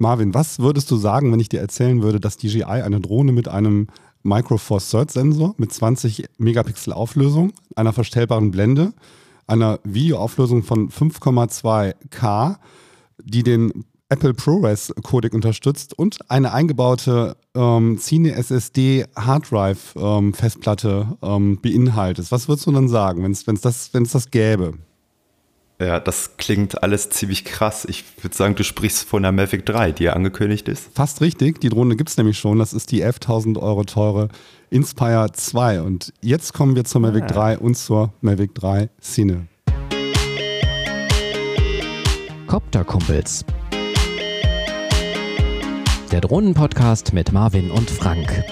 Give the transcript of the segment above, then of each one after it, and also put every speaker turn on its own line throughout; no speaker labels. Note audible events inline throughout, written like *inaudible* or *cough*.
Marvin, was würdest du sagen, wenn ich dir erzählen würde, dass DJI eine Drohne mit einem Micro Four Third Sensor mit 20 Megapixel Auflösung, einer verstellbaren Blende, einer Videoauflösung von 5,2K, die den Apple ProRes Codec unterstützt und eine eingebaute ähm, Cine SSD Hard Drive ähm, Festplatte ähm, beinhaltet. Was würdest du dann sagen, wenn es das, das gäbe?
Ja, das klingt alles ziemlich krass. Ich würde sagen, du sprichst von der Mavic 3, die ja angekündigt ist.
Fast richtig. Die Drohne gibt es nämlich schon. Das ist die 11.000 Euro teure Inspire 2. Und jetzt kommen wir zur Mavic ah. 3 und zur Mavic 3 Cine.
Copter-Kumpels. Der Drohnenpodcast mit Marvin und Frank.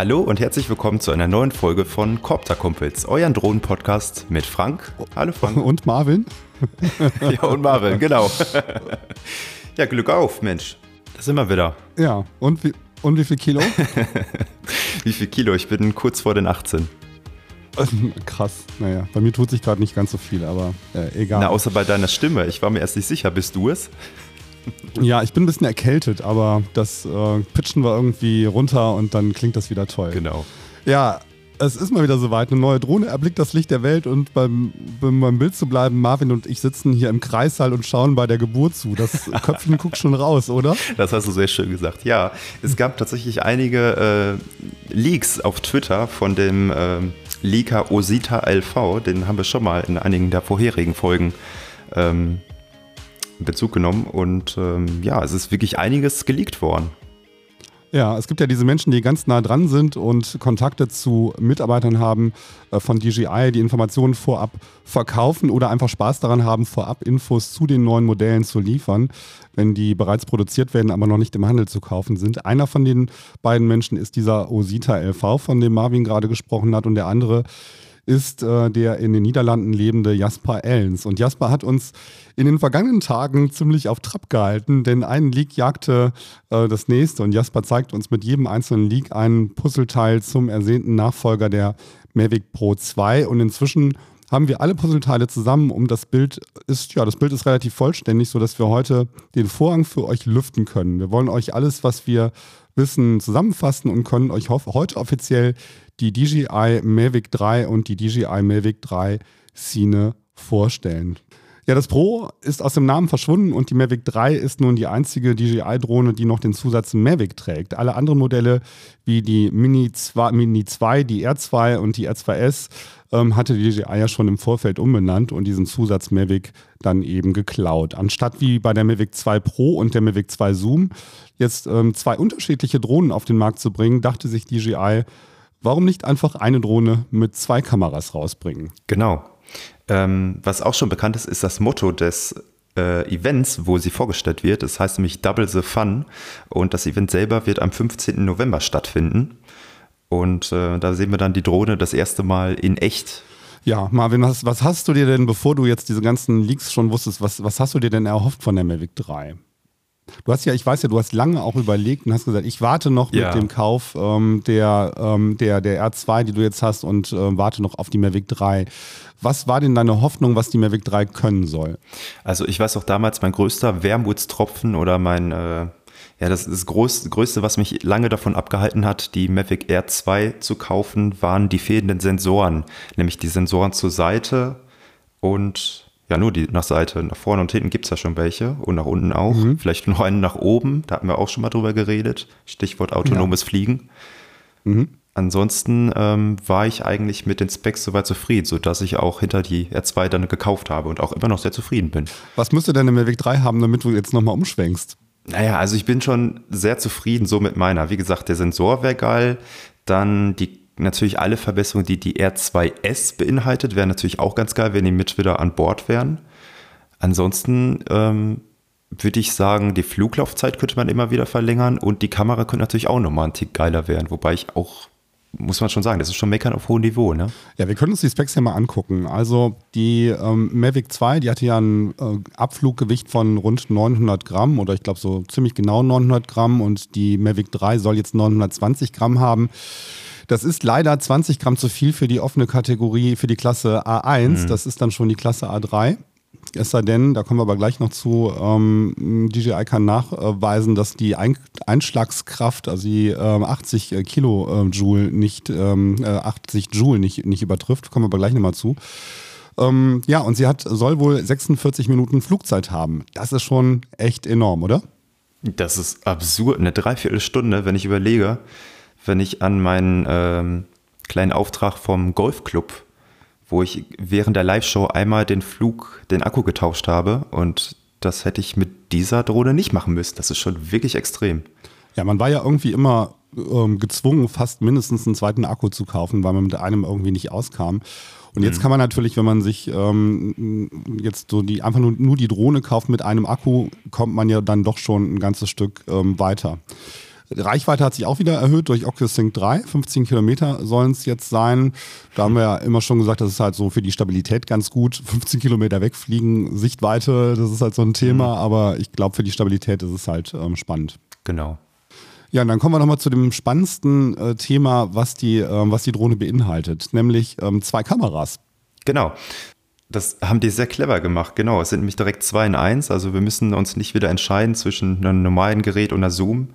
Hallo und herzlich willkommen zu einer neuen Folge von Copter Kumpels, euren Drohnen-Podcast mit Frank.
Hallo Frank. *laughs* Und Marvin. *laughs*
ja, und Marvin, genau. *laughs* ja, Glück auf, Mensch. Da sind wir wieder.
Ja, und wie, und wie viel Kilo?
wie viel Kilo? Ich bin kurz vor den 18.
Krass, naja, bei mir tut sich gerade nicht ganz so viel, aber äh, egal.
Na, außer bei deiner Stimme. Ich war mir erst nicht sicher. Bist du es? *laughs*
Ja, ich bin ein bisschen erkältet, aber das äh, pitchen wir irgendwie runter und dann klingt das wieder toll.
Genau.
Ja, es ist mal wieder soweit. Eine neue Drohne erblickt das Licht der Welt und beim, beim Bild zu bleiben, Marvin und ich sitzen hier im Kreissaal und schauen bei der Geburt zu. Das *laughs* Köpfchen guckt schon raus, oder?
Das hast du sehr schön gesagt. Ja, es gab tatsächlich einige äh, Leaks auf Twitter von dem äh, Leaker Osita LV. Den haben wir schon mal in einigen der vorherigen Folgen ähm, Bezug genommen und ähm, ja, es ist wirklich einiges geleakt worden.
Ja, es gibt ja diese Menschen, die ganz nah dran sind und Kontakte zu Mitarbeitern haben äh, von DJI, die Informationen vorab verkaufen oder einfach Spaß daran haben, vorab Infos zu den neuen Modellen zu liefern, wenn die bereits produziert werden, aber noch nicht im Handel zu kaufen sind. Einer von den beiden Menschen ist dieser Osita LV, von dem Marvin gerade gesprochen hat, und der andere ist äh, der in den Niederlanden lebende Jasper Ellens. Und Jasper hat uns in den vergangenen Tagen ziemlich auf Trab gehalten, denn ein Leak jagte äh, das nächste und Jasper zeigt uns mit jedem einzelnen Leak ein Puzzleteil zum ersehnten Nachfolger der Mavic Pro 2 und inzwischen haben wir alle Puzzleteile zusammen, um das Bild ist, ja, das Bild ist relativ vollständig, sodass wir heute den Vorhang für euch lüften können. Wir wollen euch alles, was wir wissen, zusammenfassen und können euch heute offiziell die DJI Mavic 3 und die DJI Mavic 3 Cine vorstellen. Ja, das Pro ist aus dem Namen verschwunden und die Mavic 3 ist nun die einzige DJI-Drohne, die noch den Zusatz Mavic trägt. Alle anderen Modelle wie die Mini 2, Mini 2 die R2 und die R2S ähm, hatte die DJI ja schon im Vorfeld umbenannt und diesen Zusatz Mavic dann eben geklaut. Anstatt wie bei der Mavic 2 Pro und der Mavic 2 Zoom jetzt ähm, zwei unterschiedliche Drohnen auf den Markt zu bringen, dachte sich DJI, Warum nicht einfach eine Drohne mit zwei Kameras rausbringen?
Genau. Ähm, was auch schon bekannt ist, ist das Motto des äh, Events, wo sie vorgestellt wird. Das heißt nämlich Double the Fun. Und das Event selber wird am 15. November stattfinden. Und äh, da sehen wir dann die Drohne das erste Mal in echt.
Ja, Marvin, was, was hast du dir denn, bevor du jetzt diese ganzen Leaks schon wusstest, was, was hast du dir denn erhofft von der Mavic 3? Du hast ja, ich weiß ja, du hast lange auch überlegt und hast gesagt, ich warte noch ja. mit dem Kauf ähm, der, ähm, der, der R2, die du jetzt hast, und äh, warte noch auf die Mavic 3. Was war denn deine Hoffnung, was die Mavic 3 können soll?
Also ich weiß auch damals, mein größter Wermutstropfen oder mein, äh, ja, das, das Größte, Größte, was mich lange davon abgehalten hat, die Mavic Air 2 zu kaufen, waren die fehlenden Sensoren. Nämlich die Sensoren zur Seite und ja, nur die nach Seite. Nach vorne und hinten gibt es ja schon welche und nach unten auch. Mhm. Vielleicht noch einen nach oben, da hatten wir auch schon mal drüber geredet. Stichwort autonomes ja. Fliegen. Mhm. Ansonsten ähm, war ich eigentlich mit den Specs soweit zufrieden, sodass ich auch hinter die R2 dann gekauft habe und auch immer noch sehr zufrieden bin.
Was müsste denn der Mavic 3 haben, damit du jetzt nochmal umschwenkst?
Naja, also ich bin schon sehr zufrieden so mit meiner. Wie gesagt, der Sensor wäre geil. Dann die natürlich alle Verbesserungen, die die R2S beinhaltet, wären natürlich auch ganz geil, wenn die mit wieder an Bord wären. Ansonsten ähm, würde ich sagen, die Fluglaufzeit könnte man immer wieder verlängern und die Kamera könnte natürlich auch nochmal ein Tick geiler werden, wobei ich auch muss man schon sagen, das ist schon Meckern auf hohem Niveau, ne?
Ja, wir können uns die Specs ja mal angucken. Also die ähm, Mavic 2, die hatte ja ein äh, Abfluggewicht von rund 900 Gramm oder ich glaube so ziemlich genau 900 Gramm und die Mavic 3 soll jetzt 920 Gramm haben. Das ist leider 20 Gramm zu viel für die offene Kategorie, für die Klasse A1. Mhm. Das ist dann schon die Klasse A3. Es sei denn, da kommen wir aber gleich noch zu, ähm, DJI kann nachweisen, dass die Ein Einschlagskraft, also die ähm, 80 äh, Kilojoule nicht, ähm, 80 äh, Joule nicht, nicht übertrifft. Kommen wir aber gleich nochmal zu. Ähm, ja, und sie hat, soll wohl 46 Minuten Flugzeit haben. Das ist schon echt enorm, oder?
Das ist absurd. Eine Dreiviertelstunde, wenn ich überlege, wenn ich an meinen ähm, kleinen Auftrag vom Golfclub wo ich während der Live-Show einmal den Flug, den Akku getauscht habe und das hätte ich mit dieser Drohne nicht machen müssen. Das ist schon wirklich extrem.
Ja, man war ja irgendwie immer ähm, gezwungen, fast mindestens einen zweiten Akku zu kaufen, weil man mit einem irgendwie nicht auskam. Und jetzt mhm. kann man natürlich, wenn man sich ähm, jetzt so die einfach nur, nur die Drohne kauft mit einem Akku, kommt man ja dann doch schon ein ganzes Stück ähm, weiter. Reichweite hat sich auch wieder erhöht durch OcuSync 3. 15 Kilometer sollen es jetzt sein. Da haben wir ja immer schon gesagt, das ist halt so für die Stabilität ganz gut. 15 Kilometer wegfliegen, Sichtweite, das ist halt so ein Thema. Mhm. Aber ich glaube, für die Stabilität ist es halt ähm, spannend.
Genau.
Ja, und dann kommen wir nochmal zu dem spannendsten äh, Thema, was die, äh, was die Drohne beinhaltet, nämlich ähm, zwei Kameras.
Genau. Das haben die sehr clever gemacht, genau. Es sind nämlich direkt zwei in eins. Also wir müssen uns nicht wieder entscheiden zwischen einem normalen Gerät und einer Zoom.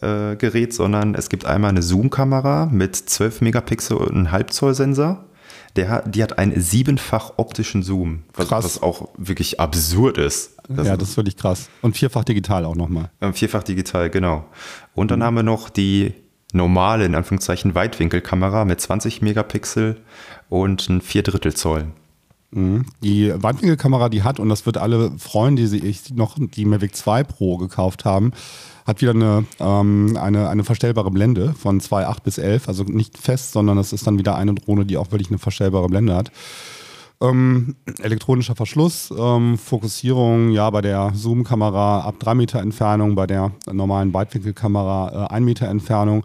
Äh, sondern es gibt einmal eine Zoom-Kamera mit 12 Megapixel und einem Halbzoll-Sensor. Der, die hat einen siebenfach optischen Zoom, was, was auch wirklich absurd ist.
Das ja, das ist wirklich krass. Und vierfach digital auch nochmal.
Vierfach digital, genau. Und dann mhm. haben wir noch die normale, in Anführungszeichen, Weitwinkelkamera mit 20 Megapixel und ein Viertel Zoll.
Mhm. Die Weitwinkelkamera, die hat, und das wird alle freuen, die sich noch die Mavic 2 Pro gekauft haben, hat wieder eine, ähm, eine, eine verstellbare Blende von 2,8 bis 11, also nicht fest, sondern es ist dann wieder eine Drohne, die auch wirklich eine verstellbare Blende hat. Ähm, elektronischer Verschluss, ähm, Fokussierung, ja, bei der Zoom-Kamera ab 3 Meter Entfernung, bei der normalen Weitwinkelkamera äh, 1 Meter Entfernung.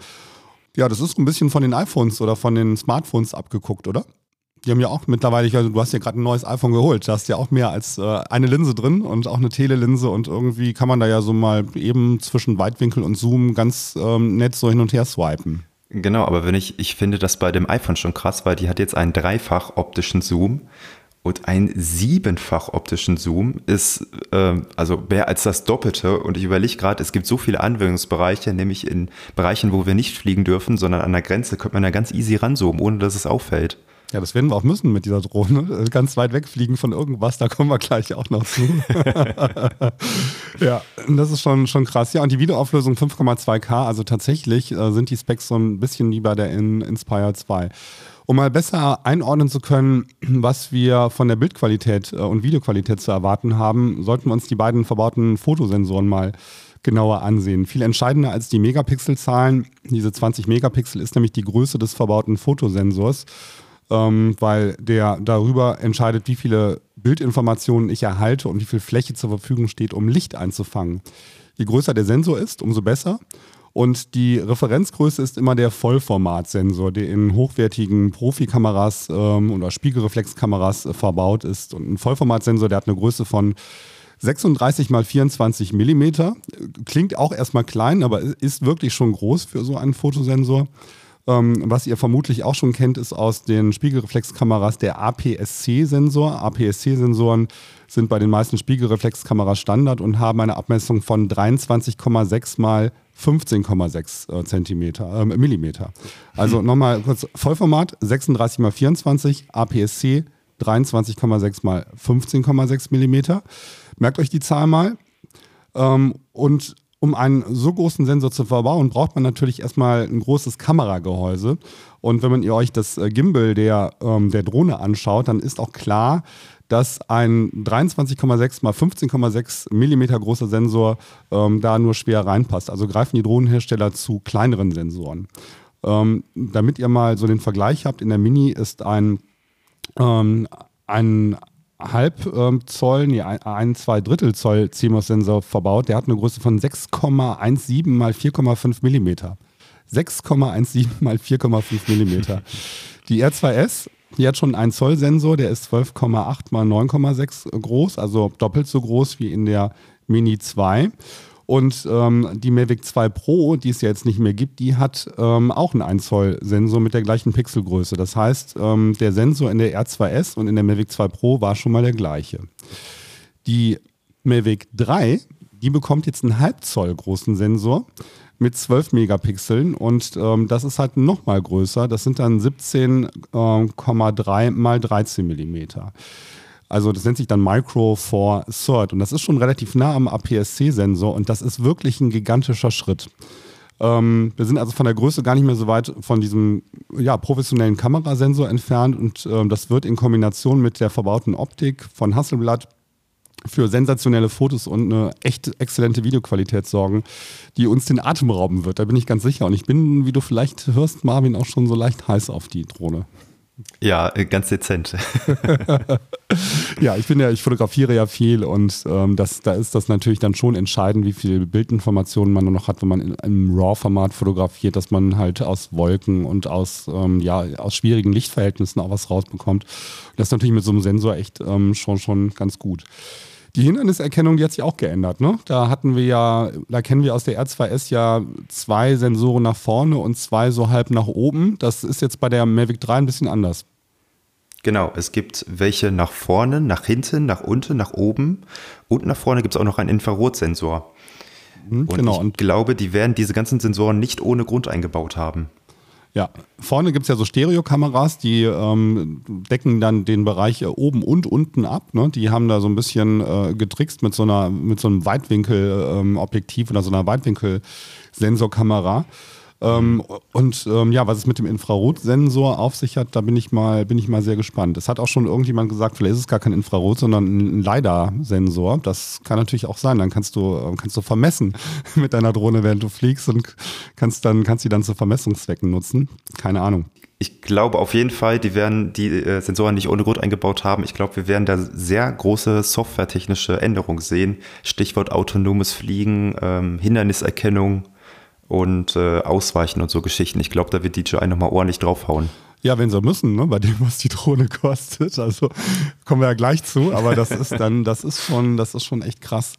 Ja, das ist ein bisschen von den iPhones oder von den Smartphones abgeguckt, oder? Die haben ja auch mittlerweile, also du hast ja gerade ein neues iPhone geholt, da hast ja auch mehr als äh, eine Linse drin und auch eine Telelinse und irgendwie kann man da ja so mal eben zwischen Weitwinkel und Zoom ganz ähm, nett so hin und her swipen.
Genau, aber wenn ich, ich finde das bei dem iPhone schon krass, weil die hat jetzt einen dreifach optischen Zoom und ein siebenfach optischen Zoom ist äh, also mehr als das Doppelte. Und ich überlege gerade, es gibt so viele Anwendungsbereiche, nämlich in Bereichen, wo wir nicht fliegen dürfen, sondern an der Grenze könnte man da ganz easy ranzoomen, ohne dass es auffällt.
Ja, das werden wir auch müssen mit dieser Drohne. *laughs* Ganz weit wegfliegen von irgendwas, da kommen wir gleich auch noch zu. *laughs* ja, das ist schon, schon krass. Ja, und die Videoauflösung 5,2K, also tatsächlich äh, sind die Specs so ein bisschen wie bei der in Inspire 2. Um mal besser einordnen zu können, *clears throat* was wir von der Bildqualität äh, und Videoqualität zu erwarten haben, sollten wir uns die beiden verbauten Fotosensoren mal genauer ansehen. Viel entscheidender als die Megapixelzahlen, diese 20 Megapixel ist nämlich die Größe des verbauten Fotosensors ähm, weil der darüber entscheidet, wie viele Bildinformationen ich erhalte und wie viel Fläche zur Verfügung steht, um Licht einzufangen. Je größer der Sensor ist, umso besser. Und die Referenzgröße ist immer der Vollformatsensor, der in hochwertigen Profikameras ähm, oder Spiegelreflexkameras äh, verbaut ist. Und ein Vollformatsensor, der hat eine Größe von 36 mal 24 Millimeter. Klingt auch erstmal klein, aber ist wirklich schon groß für so einen Fotosensor. Ähm, was ihr vermutlich auch schon kennt, ist aus den Spiegelreflexkameras der APS-C-Sensor. APS-C-Sensoren sind bei den meisten Spiegelreflexkameras Standard und haben eine Abmessung von 23,6 mal 15,6 äh, Zentimeter, äh, Millimeter. Also hm. *laughs* nochmal kurz Vollformat 36 mal 24, APS-C 23,6 mal 15,6 Millimeter. Merkt euch die Zahl mal. Ähm, und um einen so großen Sensor zu verbauen, braucht man natürlich erstmal ein großes Kameragehäuse. Und wenn man ihr euch das äh, Gimbal der, ähm, der Drohne anschaut, dann ist auch klar, dass ein 23,6 mal 15,6 Millimeter großer Sensor ähm, da nur schwer reinpasst. Also greifen die Drohnenhersteller zu kleineren Sensoren. Ähm, damit ihr mal so den Vergleich habt, in der Mini ist ein, ähm, ein halb ähm, Zoll, nee, ein, zwei Drittel Zoll CMOS-Sensor verbaut. Der hat eine Größe von 6,17 mal 4,5 Millimeter. 6,17 mal 4,5 Millimeter. Die R2S, die hat schon einen Zoll-Sensor, der ist 12,8 mal 9,6 groß, also doppelt so groß wie in der Mini 2. Und ähm, die Mavic 2 Pro, die es ja jetzt nicht mehr gibt, die hat ähm, auch einen 1 Zoll Sensor mit der gleichen Pixelgröße. Das heißt, ähm, der Sensor in der R2S und in der Mavic 2 Pro war schon mal der gleiche. Die Mavic 3, die bekommt jetzt einen Halbzoll großen Sensor mit 12 Megapixeln und ähm, das ist halt noch mal größer. Das sind dann 17,3 ähm, mal 13 Millimeter. Also das nennt sich dann Micro Four Third und das ist schon relativ nah am APS-C-Sensor und das ist wirklich ein gigantischer Schritt. Ähm, wir sind also von der Größe gar nicht mehr so weit von diesem ja, professionellen Kamerasensor entfernt und ähm, das wird in Kombination mit der verbauten Optik von Hasselblad für sensationelle Fotos und eine echt exzellente Videoqualität sorgen, die uns den Atem rauben wird. Da bin ich ganz sicher. Und ich bin, wie du vielleicht hörst, Marvin, auch schon so leicht heiß auf die Drohne.
Ja, äh, ganz dezent. *laughs*
ja, ich bin ja, ich fotografiere ja viel und ähm, das, da ist das natürlich dann schon entscheidend, wie viel Bildinformationen man noch hat, wenn man in einem RAW-Format fotografiert, dass man halt aus Wolken und aus, ähm, ja, aus schwierigen Lichtverhältnissen auch was rausbekommt. Das ist natürlich mit so einem Sensor echt ähm, schon, schon ganz gut. Die Hinderniserkennung, die hat sich auch geändert. Ne? Da hatten wir ja, da kennen wir aus der R2S ja zwei Sensoren nach vorne und zwei so halb nach oben. Das ist jetzt bei der Mavic 3 ein bisschen anders.
Genau, es gibt welche nach vorne, nach hinten, nach unten, nach oben und nach vorne gibt es auch noch einen Infrarotsensor. Mhm, und genau. ich glaube, die werden diese ganzen Sensoren nicht ohne Grund eingebaut haben.
Ja, vorne gibt es ja so Stereokameras, die ähm, decken dann den Bereich äh, oben und unten ab. Ne? Die haben da so ein bisschen äh, getrickst mit so, einer, mit so einem Weitwinkelobjektiv ähm, oder so einer Weitwinkelsensorkamera. Ähm, und ähm, ja, was es mit dem Infrarotsensor auf sich hat, da bin ich mal, bin ich mal sehr gespannt. Es hat auch schon irgendjemand gesagt, vielleicht ist es gar kein Infrarot, sondern ein LiDAR-Sensor. Das kann natürlich auch sein. Dann kannst du, äh, kannst du vermessen *laughs* mit deiner Drohne, während du fliegst und kannst dann, kannst sie dann zu Vermessungszwecken nutzen. Keine Ahnung.
Ich glaube auf jeden Fall, die werden die äh, Sensoren nicht ohne Grund eingebaut haben. Ich glaube, wir werden da sehr große softwaretechnische Änderungen sehen. Stichwort autonomes Fliegen, ähm, Hinderniserkennung und äh, Ausweichen und so Geschichten. Ich glaube, da wird DJI nochmal ordentlich draufhauen.
Ja, wenn sie müssen, ne, bei dem, was die Drohne kostet. Also kommen wir ja gleich zu, aber das ist dann, das ist schon, das ist schon echt krass.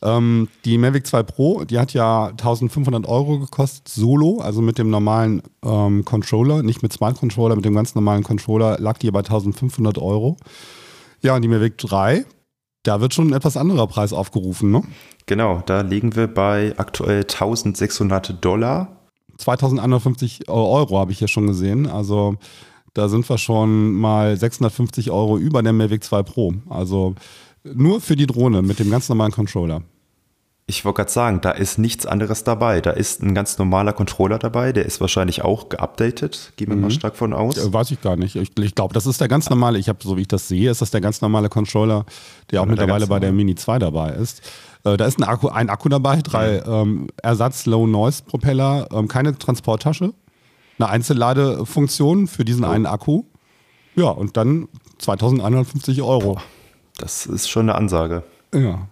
Ähm, die Mavic 2 Pro, die hat ja 1500 Euro gekostet, solo, also mit dem normalen ähm, Controller, nicht mit Smart Controller, mit dem ganz normalen Controller lag die bei 1500 Euro. Ja, und die Mavic 3, da wird schon ein etwas anderer Preis aufgerufen, ne?
Genau, da liegen wir bei aktuell 1600 Dollar.
2150 Euro habe ich hier schon gesehen. Also da sind wir schon mal 650 Euro über der Mavic 2 Pro. Also nur für die Drohne mit dem ganz normalen Controller.
Ich wollte gerade sagen, da ist nichts anderes dabei. Da ist ein ganz normaler Controller dabei, der ist wahrscheinlich auch geupdatet. Gehen wir mhm. mal stark von aus.
Ja, weiß ich gar nicht. Ich, ich glaube, das ist der ganz normale, ich habe, so wie ich das sehe, ist das der ganz normale Controller, der auch mittlerweile der bei der Mini 2 dabei ist. Äh, da ist ein Akku, ein Akku dabei, drei ähm, Ersatz Low Noise Propeller, ähm, keine Transporttasche, eine Einzelladefunktion für diesen oh. einen Akku. Ja, und dann 2150 Euro. Boah,
das ist schon eine Ansage.
Ja.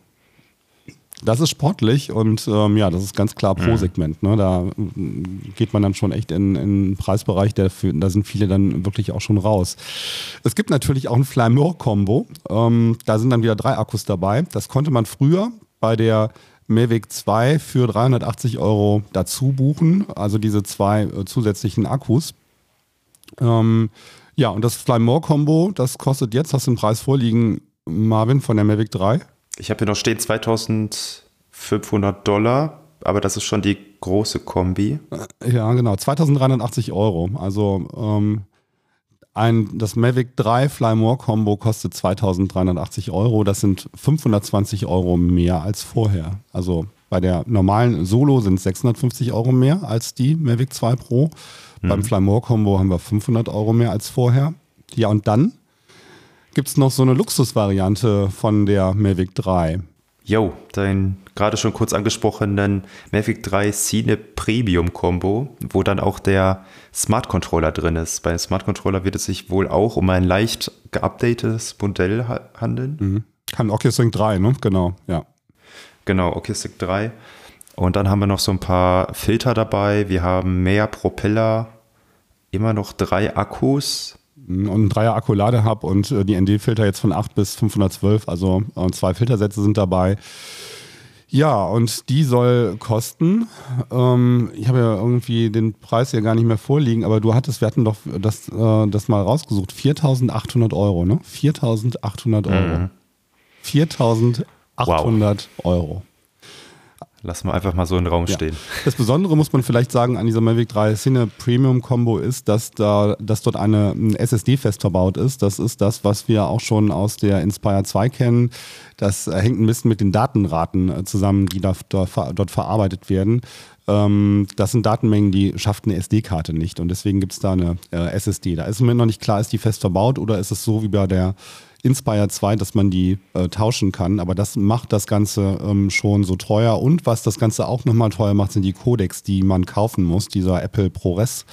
Das ist sportlich und ähm, ja, das ist ganz klar Pro-Segment. Ne? Da mm, geht man dann schon echt in, in einen Preisbereich, der für, da sind viele dann wirklich auch schon raus. Es gibt natürlich auch ein Flymore-Kombo. Ähm, da sind dann wieder drei Akkus dabei. Das konnte man früher bei der Mavic 2 für 380 Euro dazu buchen, also diese zwei äh, zusätzlichen Akkus. Ähm, ja, und das Flymore-Kombo, das kostet jetzt, hast du den Preis vorliegen, Marvin, von der Mavic 3?
Ich habe hier noch stehen 2500 Dollar, aber das ist schon die große Kombi.
Ja, genau, 2380 Euro. Also ähm, ein, das Mavic 3 Fly More Combo kostet 2380 Euro. Das sind 520 Euro mehr als vorher. Also bei der normalen Solo sind es 650 Euro mehr als die Mavic 2 Pro. Mhm. Beim Fly More Combo haben wir 500 Euro mehr als vorher. Ja, und dann gibt es noch so eine Luxusvariante von der Mavic 3.
Jo, dein gerade schon kurz angesprochenen Mavic 3 Cine Premium Combo, wo dann auch der Smart Controller drin ist. Beim Smart Controller wird es sich wohl auch um ein leicht geupdatetes Modell handeln.
Mhm. Kann OcuSync 3, ne? Genau, ja.
Genau, OcuSync 3. Und dann haben wir noch so ein paar Filter dabei. Wir haben mehr Propeller, immer noch drei Akkus,
und ein Dreier Akku-Ladehub und äh, die ND-Filter jetzt von 8 bis 512, also äh, zwei Filtersätze sind dabei. Ja, und die soll kosten. Ähm, ich habe ja irgendwie den Preis ja gar nicht mehr vorliegen, aber du hattest, wir hatten doch das, äh, das mal rausgesucht, 4.800 Euro, ne? 4.800 Euro. Mhm. 4.800 wow. Euro.
Lassen wir einfach mal so in den Raum
ja.
stehen.
Das Besondere muss man vielleicht sagen an dieser Mavic 3 Cine Premium Combo ist, dass da, dass dort eine ein SSD fest verbaut ist. Das ist das, was wir auch schon aus der Inspire 2 kennen. Das hängt ein bisschen mit den Datenraten äh, zusammen, die da, da, dort verarbeitet werden. Ähm, das sind Datenmengen, die schafft eine SD-Karte nicht und deswegen gibt es da eine äh, SSD. Da ist mir noch nicht klar, ist die fest verbaut oder ist es so wie bei der Inspire 2, dass man die äh, tauschen kann. Aber das macht das Ganze ähm, schon so teuer. Und was das Ganze auch nochmal teuer macht, sind die Codecs, die man kaufen muss. Dieser Apple ProRes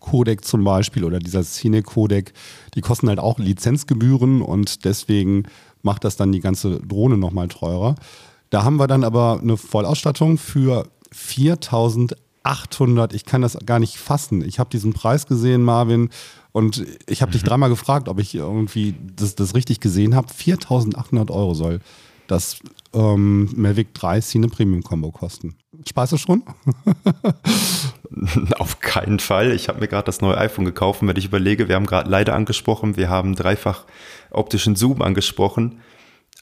Codec zum Beispiel oder dieser Cine Codec, die kosten halt auch Lizenzgebühren und deswegen macht das dann die ganze Drohne nochmal teurer. Da haben wir dann aber eine Vollausstattung für 4800. Ich kann das gar nicht fassen. Ich habe diesen Preis gesehen, Marvin, und ich habe mhm. dich dreimal gefragt, ob ich irgendwie das, das richtig gesehen habe. 4.800 Euro soll das ähm, Mavic 3 Cine Premium Combo kosten. Spaß du schon? *laughs*
Auf keinen Fall. Ich habe mir gerade das neue iPhone gekauft. Wenn ich überlege, wir haben gerade leider angesprochen, wir haben dreifach optischen Zoom angesprochen.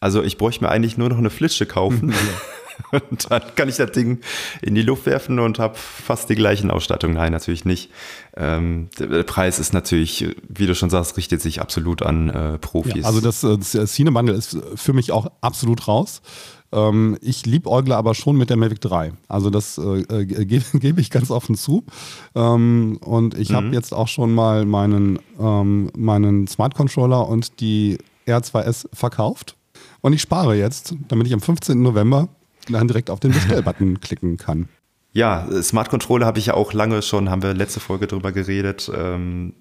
Also ich bräuchte mir eigentlich nur noch eine Flitsche kaufen. *laughs* *laughs* Und dann kann ich das Ding in die Luft werfen und habe fast die gleichen Ausstattung. Nein, natürlich nicht. Ähm, der Preis ist natürlich, wie du schon sagst, richtet sich absolut an äh, Profis.
Ja, also das, äh, das Cine Bundle ist für mich auch absolut raus. Ähm, ich liebäugle aber schon mit der Mavic 3. Also das äh, äh *laughs* gebe geb ich ganz offen zu. Ähm, und ich mhm. habe jetzt auch schon mal meinen, ähm, meinen Smart Controller und die R2S verkauft. Und ich spare jetzt, damit ich am 15. November dann direkt auf den Bestellbutton *laughs* klicken kann.
Ja, Smart Controller habe ich ja auch lange schon, haben wir letzte Folge drüber geredet. Ähm,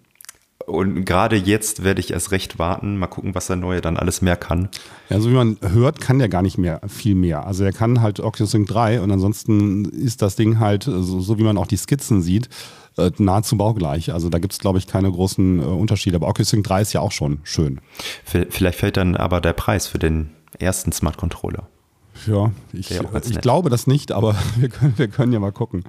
und gerade jetzt werde ich erst recht warten, mal gucken, was der neue dann alles mehr kann.
Ja, so wie man hört, kann der gar nicht mehr viel mehr. Also er kann halt OcuSync 3 und ansonsten ist das Ding halt, so, so wie man auch die Skizzen sieht, äh, nahezu baugleich. Also da gibt es, glaube ich, keine großen äh, Unterschiede. Aber OcuSync 3 ist ja auch schon schön.
Vielleicht fällt dann aber der Preis für den ersten Smart Controller.
Ja, ich, ich glaube das nicht, aber *laughs* wir können, wir können ja mal gucken.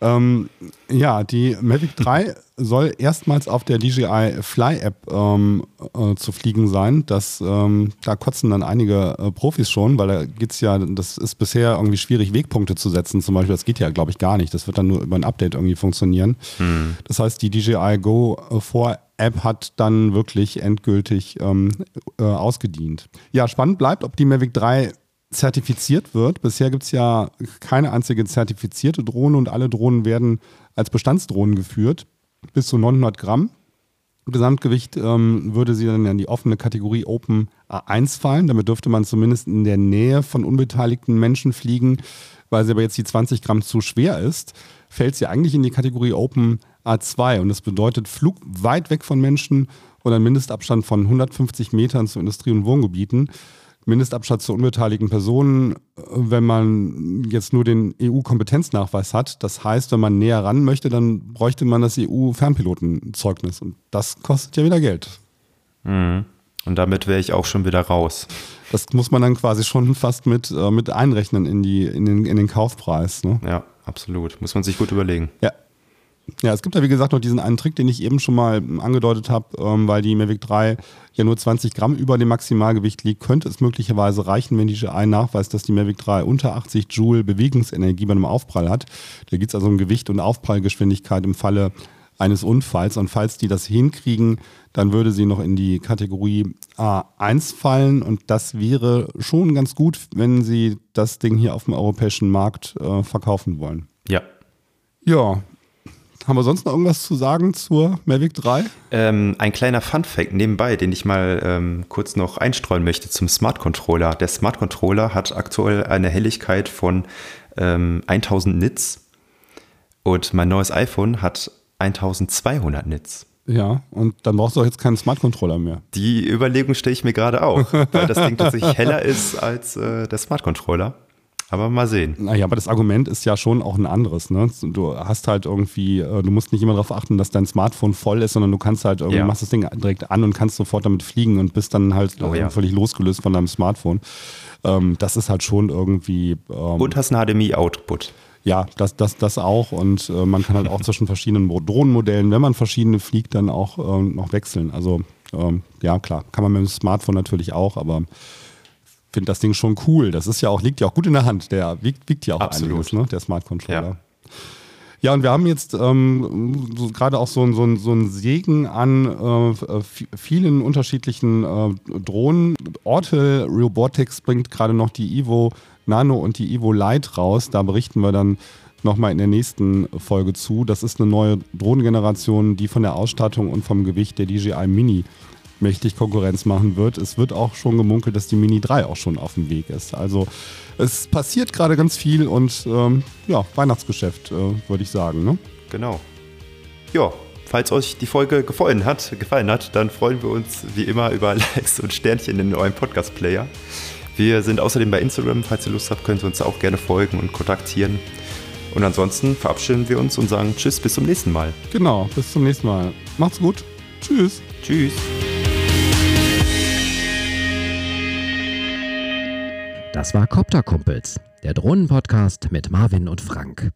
Ähm, ja, die Mavic 3 soll erstmals auf der DJI Fly App ähm, äh, zu fliegen sein. Das, ähm, da kotzen dann einige äh, Profis schon, weil da geht es ja, das ist bisher irgendwie schwierig, Wegpunkte zu setzen. Zum Beispiel, das geht ja, glaube ich, gar nicht. Das wird dann nur über ein Update irgendwie funktionieren. Hm. Das heißt, die DJI Go 4 App hat dann wirklich endgültig ähm, äh, ausgedient. Ja, spannend bleibt, ob die Mavic 3 zertifiziert wird. Bisher gibt es ja keine einzige zertifizierte Drohne und alle Drohnen werden als Bestandsdrohnen geführt. Bis zu 900 Gramm. Gesamtgewicht ähm, würde sie dann in die offene Kategorie Open A1 fallen. Damit dürfte man zumindest in der Nähe von unbeteiligten Menschen fliegen. Weil sie aber jetzt die 20 Gramm zu schwer ist, fällt sie eigentlich in die Kategorie Open A2. Und das bedeutet Flug weit weg von Menschen und ein Mindestabstand von 150 Metern zu Industrie- und Wohngebieten. Mindestabstand zu unbeteiligten Personen, äh, wenn man jetzt nur den EU-Kompetenznachweis hat. Das heißt, wenn man näher ran möchte, dann bräuchte man das EU-Fernpilotenzeugnis. Und das kostet ja wieder Geld.
Mhm. Und damit wäre ich auch schon wieder raus.
Das muss man dann quasi schon *laughs* fast mit, äh, mit einrechnen in, die, in, den, in den Kaufpreis. Ne?
Ja, absolut. Muss man sich gut überlegen.
Ja, ja, es gibt ja wie gesagt noch diesen einen Trick, den ich eben schon mal angedeutet habe, ähm, weil die Mavic 3 ja nur 20 Gramm über dem Maximalgewicht liegt, könnte es möglicherweise reichen, wenn die GI nachweist, dass die Mavic 3 unter 80 Joule Bewegungsenergie bei einem Aufprall hat. Da gibt es also um Gewicht und Aufprallgeschwindigkeit im Falle eines Unfalls. Und falls die das hinkriegen, dann würde sie noch in die Kategorie A1 fallen. Und das wäre schon ganz gut, wenn sie das Ding hier auf dem europäischen Markt äh, verkaufen wollen.
Ja.
Ja, haben wir sonst noch irgendwas zu sagen zur Mavic 3?
Ähm, ein kleiner Fun-Fact nebenbei, den ich mal ähm, kurz noch einstreuen möchte zum Smart Controller. Der Smart Controller hat aktuell eine Helligkeit von ähm, 1000 Nits und mein neues iPhone hat 1200 Nits.
Ja, und dann brauchst du auch jetzt keinen Smart Controller mehr.
Die Überlegung stelle ich mir gerade auch, weil das Ding *laughs* tatsächlich heller ist als äh, der Smart Controller. Aber mal sehen.
Naja, aber das Argument ist ja schon auch ein anderes. Ne? Du hast halt irgendwie, äh, du musst nicht immer darauf achten, dass dein Smartphone voll ist, sondern du kannst halt irgendwie, ja. machst das Ding direkt an und kannst sofort damit fliegen und bist dann halt oh, ja. völlig losgelöst von deinem Smartphone. Ähm, das ist halt schon irgendwie.
Ähm, und hast einen HDMI-Output.
Ja, das, das, das auch. Und äh, man kann halt auch *laughs* zwischen verschiedenen Drohnenmodellen, wenn man verschiedene fliegt, dann auch äh, noch wechseln. Also ähm, ja, klar, kann man mit dem Smartphone natürlich auch, aber finde das Ding schon cool. Das ist ja auch, liegt ja auch gut in der Hand. Der wiegt, wiegt ja auch
Absolut. einiges,
ne? der Smart Controller. Ja. Ja, und wir haben jetzt ähm, so, gerade auch so, so, so einen Segen an äh, vielen unterschiedlichen äh, Drohnen. Ortel Robotics bringt gerade noch die Evo Nano und die Evo Lite raus. Da berichten wir dann nochmal in der nächsten Folge zu. Das ist eine neue Drohnengeneration, die von der Ausstattung und vom Gewicht der DJI Mini mächtig Konkurrenz machen wird. Es wird auch schon gemunkelt, dass die Mini 3 auch schon auf dem Weg ist. Also es passiert gerade ganz viel und ähm, ja, Weihnachtsgeschäft, äh, würde ich sagen. Ne?
Genau. Ja, falls euch die Folge gefallen hat, gefallen hat, dann freuen wir uns wie immer über *laughs* Likes und Sternchen in eurem Podcast-Player. Wir sind außerdem bei Instagram. Falls ihr Lust habt, könnt ihr uns auch gerne folgen und kontaktieren. Und ansonsten verabschieden wir uns und sagen Tschüss, bis zum nächsten Mal.
Genau, bis zum nächsten Mal. Macht's gut. Tschüss.
Tschüss.
Das war Copter Kumpels, der Drohnenpodcast mit Marvin und Frank.